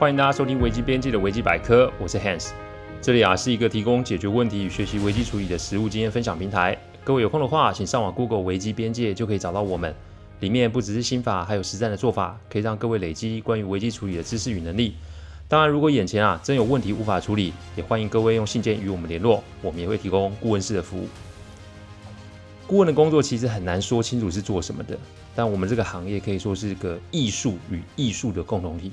欢迎大家收听危机边界的危机百科，我是 Hans。这里啊是一个提供解决问题与学习危机处理的实务经验分享平台。各位有空的话，请上网 Google 危机边界就可以找到我们。里面不只是心法，还有实战的做法，可以让各位累积关于危机处理的知识与能力。当然，如果眼前啊真有问题无法处理，也欢迎各位用信件与我们联络，我们也会提供顾问式的服务。顾问的工作其实很难说清楚是做什么的，但我们这个行业可以说是个艺术与艺术的共同体。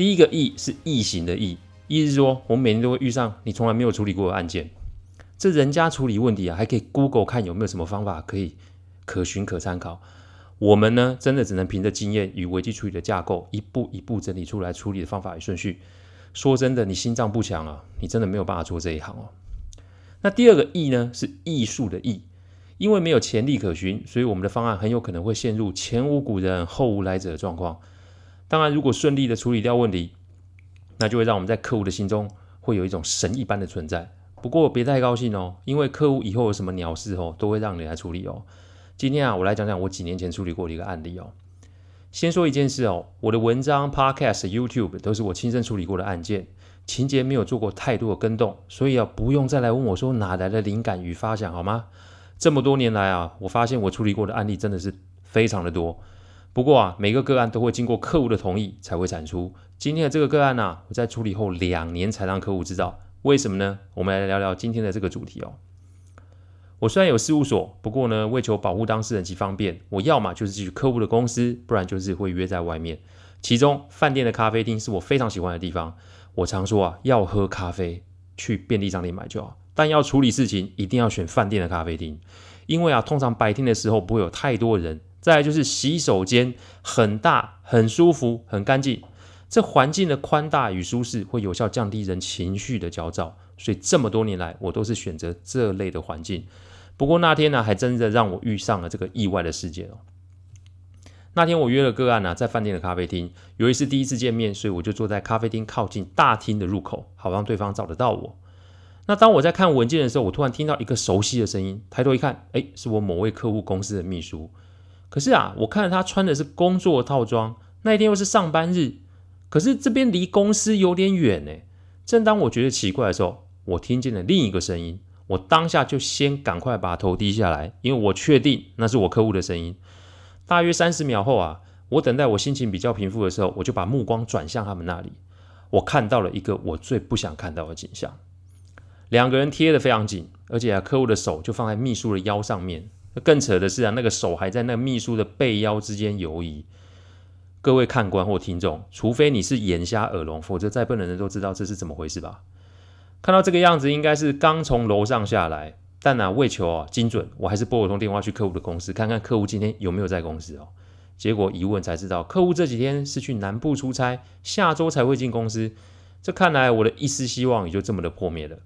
第一个异是异形的异，意思是说，我们每天都会遇上你从来没有处理过的案件。这人家处理问题啊，还可以 Google 看有没有什么方法可以可循可参考。我们呢，真的只能凭着经验与危机处理的架构，一步一步整理出来处理的方法与顺序。说真的，你心脏不强啊，你真的没有办法做这一行哦。那第二个异呢，是艺术的艺，因为没有前例可循，所以我们的方案很有可能会陷入前无古人后无来者的状况。当然，如果顺利的处理掉问题，那就会让我们在客户的心中会有一种神一般的存在。不过别太高兴哦，因为客户以后有什么鸟事哦，都会让你来处理哦。今天啊，我来讲讲我几年前处理过的一个案例哦。先说一件事哦，我的文章、Podcast、YouTube 都是我亲身处理过的案件，情节没有做过太多的更动，所以啊，不用再来问我说哪来的灵感与发想好吗？这么多年来啊，我发现我处理过的案例真的是非常的多。不过啊，每个个案都会经过客户的同意才会产出。今天的这个个案呢、啊，我在处理后两年才让客户知道，为什么呢？我们来聊聊今天的这个主题哦。我虽然有事务所，不过呢，为求保护当事人及方便，我要么就是去客户的公司，不然就是会约在外面。其中饭店的咖啡厅是我非常喜欢的地方。我常说啊，要喝咖啡去便利商店买就好，但要处理事情一定要选饭店的咖啡厅，因为啊，通常白天的时候不会有太多人。再来就是洗手间很大、很舒服、很干净，这环境的宽大与舒适会有效降低人情绪的焦躁，所以这么多年来我都是选择这类的环境。不过那天呢，还真的让我遇上了这个意外的事件哦。那天我约了个案呢，在饭店的咖啡厅，由于是第一次见面，所以我就坐在咖啡厅靠近大厅的入口，好让对方找得到我。那当我在看文件的时候，我突然听到一个熟悉的声音，抬头一看，诶，是我某位客户公司的秘书。可是啊，我看到他穿的是工作套装，那一天又是上班日，可是这边离公司有点远呢。正当我觉得奇怪的时候，我听见了另一个声音，我当下就先赶快把头低下来，因为我确定那是我客户的声音。大约三十秒后啊，我等待我心情比较平复的时候，我就把目光转向他们那里，我看到了一个我最不想看到的景象：两个人贴得非常紧，而且啊，客户的手就放在秘书的腰上面。更扯的是啊，那个手还在那个秘书的背腰之间游移。各位看官或听众，除非你是眼瞎耳聋，否则再笨的人都知道这是怎么回事吧？看到这个样子，应该是刚从楼上下来。但呢、啊，为求啊精准，我还是拨了通电话去客户的公司，看看客户今天有没有在公司哦。结果一问才知道，客户这几天是去南部出差，下周才会进公司。这看来我的一丝希望也就这么的破灭了。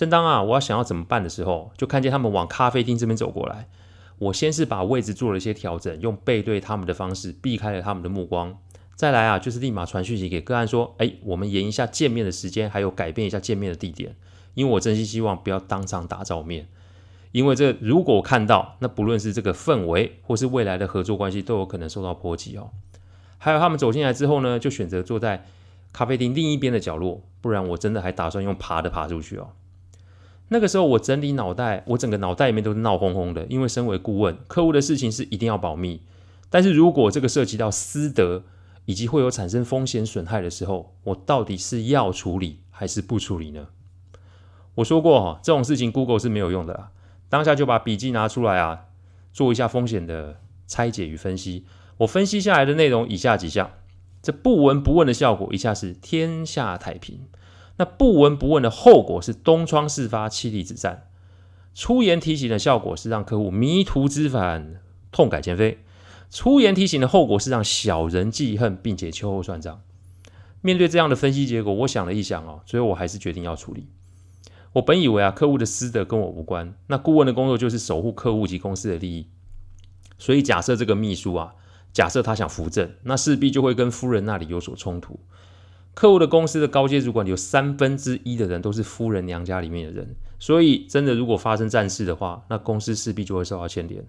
正当啊，我要想要怎么办的时候，就看见他们往咖啡厅这边走过来。我先是把位置做了一些调整，用背对他们的方式避开了他们的目光。再来啊，就是立马传讯息给个案说：“哎，我们延一下见面的时间，还有改变一下见面的地点，因为我真心希望不要当场打照面。因为这如果看到，那不论是这个氛围或是未来的合作关系，都有可能受到波及哦。还有他们走进来之后呢，就选择坐在咖啡厅另一边的角落，不然我真的还打算用爬的爬出去哦。”那个时候我整理脑袋，我整个脑袋里面都是闹哄哄的。因为身为顾问，客户的事情是一定要保密。但是如果这个涉及到私德，以及会有产生风险损害的时候，我到底是要处理还是不处理呢？我说过哈，这种事情 Google 是没有用的啦。当下就把笔记拿出来啊，做一下风险的拆解与分析。我分析下来的内容以下几项：这不闻不问的效果，以下是天下太平。那不闻不问的后果是东窗事发，妻离子散；出言提醒的效果是让客户迷途知返，痛改前非；出言提醒的后果是让小人记恨，并且秋后算账。面对这样的分析结果，我想了一想哦，最后我还是决定要处理。我本以为啊，客户的私德跟我无关，那顾问的工作就是守护客户及公司的利益。所以假设这个秘书啊，假设他想扶正，那势必就会跟夫人那里有所冲突。客户的公司的高阶主管有三分之一的人都是夫人娘家里面的人，所以真的如果发生战事的话，那公司势必就会受到牵连。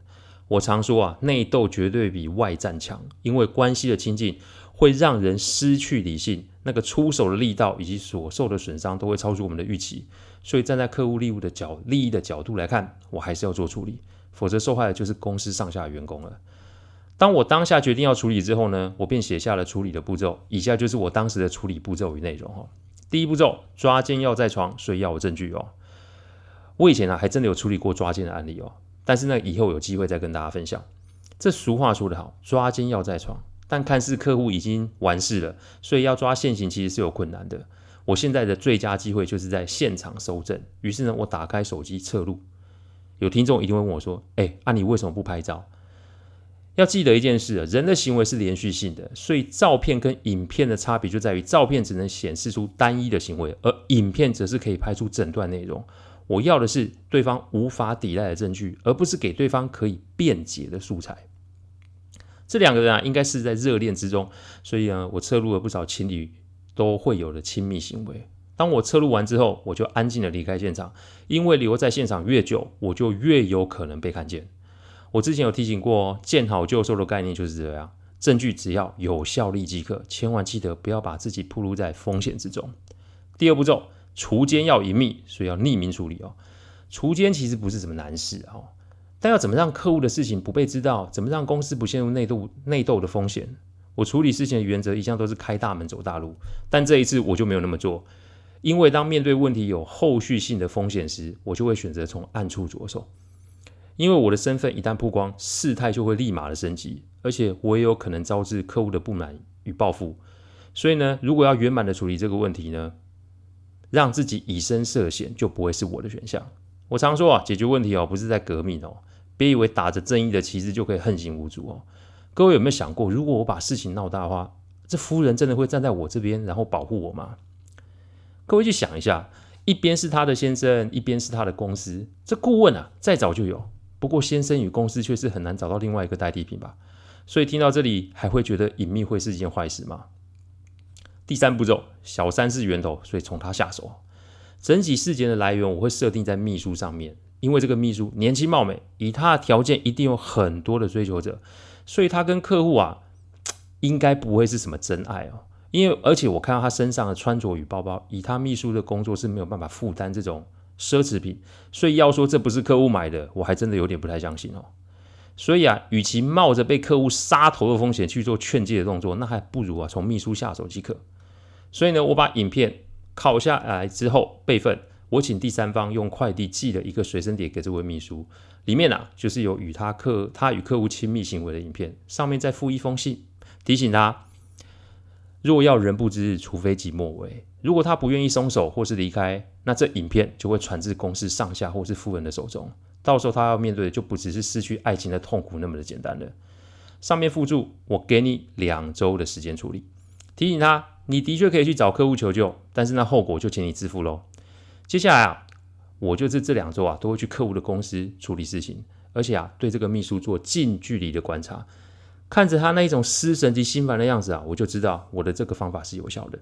我常说啊，内斗绝对比外战强，因为关系的亲近会让人失去理性，那个出手的力道以及所受的损伤都会超出我们的预期。所以站在客户利益的角利益的角度来看，我还是要做处理，否则受害的就是公司上下员工了。当我当下决定要处理之后呢，我便写下了处理的步骤。以下就是我当时的处理步骤与内容哈。第一步骤，抓奸要在床，所以要有证据哦。我以前啊还真的有处理过抓奸的案例哦，但是呢以后有机会再跟大家分享。这俗话说得好，抓奸要在床，但看似客户已经完事了，所以要抓现行其实是有困难的。我现在的最佳机会就是在现场搜证。于是呢，我打开手机侧录。有听众一定会问我说：“哎，啊你为什么不拍照？”要记得一件事啊，人的行为是连续性的，所以照片跟影片的差别就在于，照片只能显示出单一的行为，而影片则是可以拍出整段内容。我要的是对方无法抵赖的证据，而不是给对方可以辩解的素材。这两个人啊，应该是在热恋之中，所以呢，我侧录了不少情侣都会有的亲密行为。当我侧录完之后，我就安静的离开现场，因为留在现场越久，我就越有可能被看见。我之前有提醒过哦，见好就收的概念就是这样，证据只要有效力即可，千万记得不要把自己暴露在风险之中。第二步骤，除奸要隐秘，所以要匿名处理哦。除奸其实不是什么难事哦，但要怎么让客户的事情不被知道，怎么让公司不陷入内斗内斗的风险，我处理事情的原则一向都是开大门走大路，但这一次我就没有那么做，因为当面对问题有后续性的风险时，我就会选择从暗处着手。因为我的身份一旦曝光，事态就会立马的升级，而且我也有可能招致客户的不满与报复。所以呢，如果要圆满的处理这个问题呢，让自己以身涉险就不会是我的选项。我常说啊，解决问题哦，不是在革命哦，别以为打着正义的旗帜就可以横行无阻哦。各位有没有想过，如果我把事情闹大的话，这夫人真的会站在我这边，然后保护我吗？各位去想一下，一边是他的先生，一边是他的公司，这顾问啊，再早就有。不过，先生与公司却是很难找到另外一个代替品吧？所以听到这里，还会觉得隐秘会是一件坏事吗？第三步骤，小三是源头，所以从他下手。整起事件的来源，我会设定在秘书上面，因为这个秘书年轻貌美，以他的条件，一定有很多的追求者，所以他跟客户啊，应该不会是什么真爱哦。因为而且我看到他身上的穿着与包包，以他秘书的工作是没有办法负担这种。奢侈品，所以要说这不是客户买的，我还真的有点不太相信哦。所以啊，与其冒着被客户杀头的风险去做劝诫的动作，那还不如啊从秘书下手即可。所以呢，我把影片拷下来之后备份，我请第三方用快递寄了一个随身碟给这位秘书，里面啊就是有与他客他与客户亲密行为的影片，上面再附一封信，提醒他。若要人不知，除非己莫为。如果他不愿意松手或是离开，那这影片就会传至公司上下或是夫人的手中。到时候他要面对的就不只是失去爱情的痛苦那么的简单了。上面附注，我给你两周的时间处理。提醒他，你的确可以去找客户求救，但是那后果就请你自负喽。接下来啊，我就是这两周啊都会去客户的公司处理事情，而且啊对这个秘书做近距离的观察。看着他那一种失神及心烦的样子啊，我就知道我的这个方法是有效的。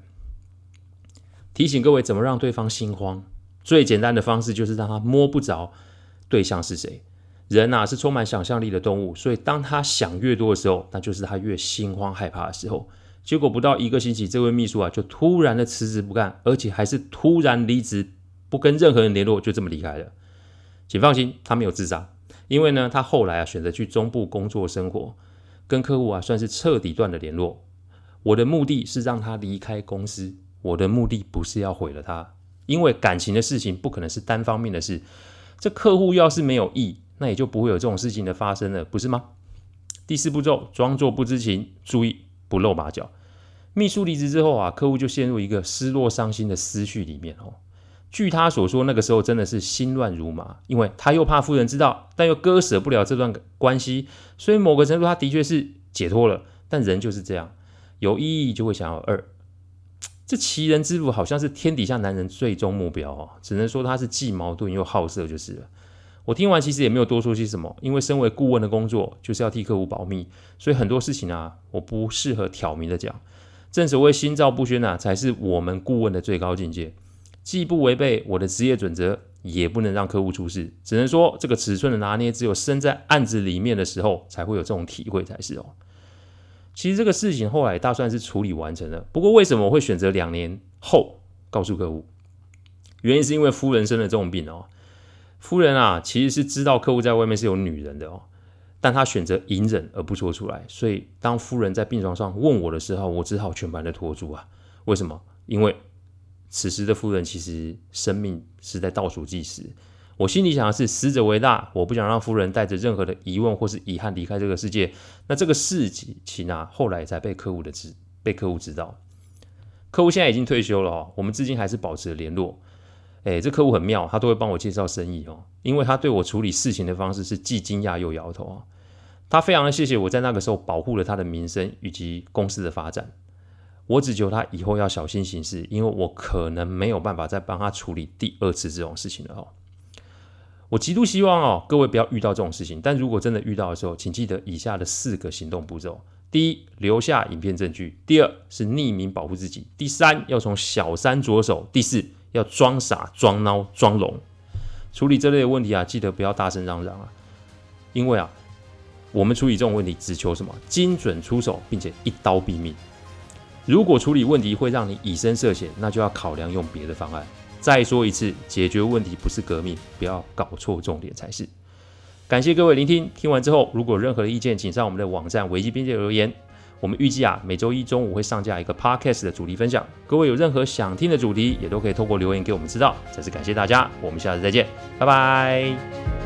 提醒各位怎么让对方心慌，最简单的方式就是让他摸不着对象是谁。人呐是充满想象力的动物，所以当他想越多的时候，那就是他越心慌害怕的时候。结果不到一个星期，这位秘书啊就突然的辞职不干，而且还是突然离职，不跟任何人联络，就这么离开了。请放心，他没有自杀，因为呢，他后来啊选择去中部工作生活。跟客户啊，算是彻底断了联络。我的目的是让他离开公司，我的目的不是要毁了他，因为感情的事情不可能是单方面的事。这客户要是没有意，那也就不会有这种事情的发生了，不是吗？第四步骤，装作不知情，注意不露马脚。秘书离职之后啊，客户就陷入一个失落伤心的思绪里面哦。据他所说，那个时候真的是心乱如麻，因为他又怕夫人知道，但又割舍不了这段关系，所以某个程度他的确是解脱了。但人就是这样，有意义就会想要二，这奇人之福好像是天底下男人最终目标哦，只能说他是既矛盾又好色就是了。我听完其实也没有多说些什么，因为身为顾问的工作就是要替客户保密，所以很多事情啊，我不适合挑明的讲。正所谓心照不宣啊，才是我们顾问的最高境界。既不违背我的职业准则，也不能让客户出事。只能说这个尺寸的拿捏，只有身在案子里面的时候才会有这种体会才是哦。其实这个事情后来大算是处理完成了，不过为什么我会选择两年后告诉客户？原因是因为夫人生了这种病哦。夫人啊，其实是知道客户在外面是有女人的哦，但她选择隐忍而不说出来。所以当夫人在病床上问我的时候，我只好全盘的托住啊。为什么？因为此时的夫人其实生命是在倒数计时。我心里想的是，死者为大，我不想让夫人带着任何的疑问或是遗憾离开这个世界。那这个事情啊，后来才被客户的知被客户知道。客户现在已经退休了哦，我们至今还是保持联络。哎，这客户很妙，他都会帮我介绍生意哦，因为他对我处理事情的方式是既惊讶又摇头啊。他非常的谢谢我在那个时候保护了他的名声以及公司的发展。我只求他以后要小心行事，因为我可能没有办法再帮他处理第二次这种事情了哦。我极度希望哦，各位不要遇到这种事情。但如果真的遇到的时候，请记得以下的四个行动步骤：第一，留下影片证据；第二，是匿名保护自己；第三，要从小三着手；第四，要装傻、装孬、装聋。处理这类的问题啊，记得不要大声嚷嚷啊，因为啊，我们处理这种问题只求什么？精准出手，并且一刀毙命。如果处理问题会让你以身涉险，那就要考量用别的方案。再说一次，解决问题不是革命，不要搞错重点才是。感谢各位聆听，听完之后如果任何的意见，请上我们的网站维基边界留言。我们预计啊，每周一中午会上架一个 podcast 的主题分享。各位有任何想听的主题，也都可以透过留言给我们知道。再次感谢大家，我们下次再见，拜拜。